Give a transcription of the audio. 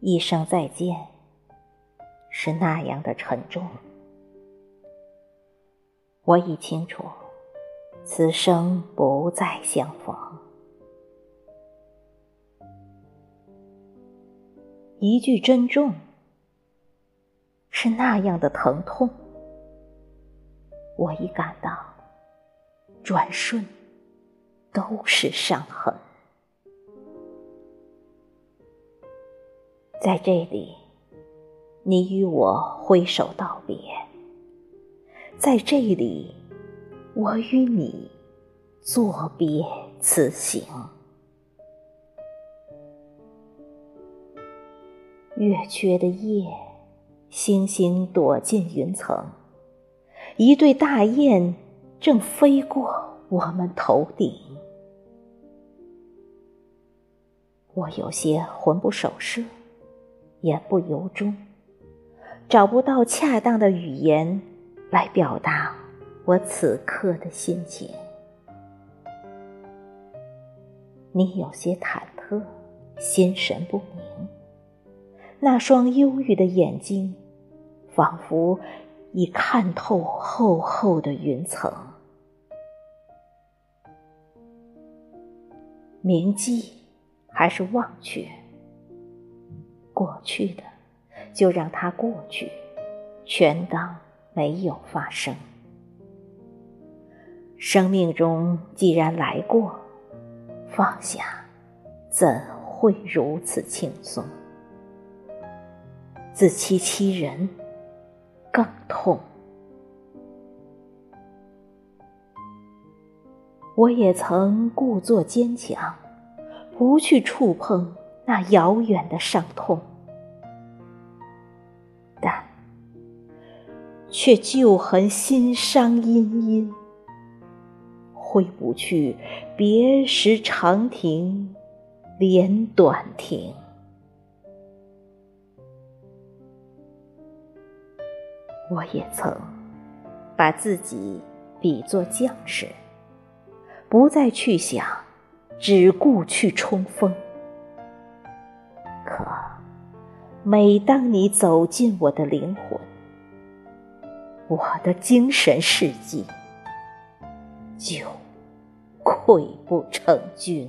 一声再见，是那样的沉重。我已清楚，此生不再相逢。一句珍重，是那样的疼痛。我已感到，转瞬都是伤痕。在这里，你与我挥手道别；在这里，我与你作别此行。月缺的夜，星星躲进云层，一对大雁正飞过我们头顶。我有些魂不守舍。言不由衷，找不到恰当的语言来表达我此刻的心情。你有些忐忑，心神不宁，那双忧郁的眼睛，仿佛已看透厚厚的云层。铭记还是忘却？过去的，就让它过去，全当没有发生。生命中既然来过，放下，怎会如此轻松？自欺欺人，更痛。我也曾故作坚强，不去触碰。那遥远的伤痛，但却旧痕心伤殷殷，挥不去别时长亭连短亭。我也曾把自己比作将士，不再去想，只顾去冲锋。可，每当你走进我的灵魂，我的精神世界就溃不成军。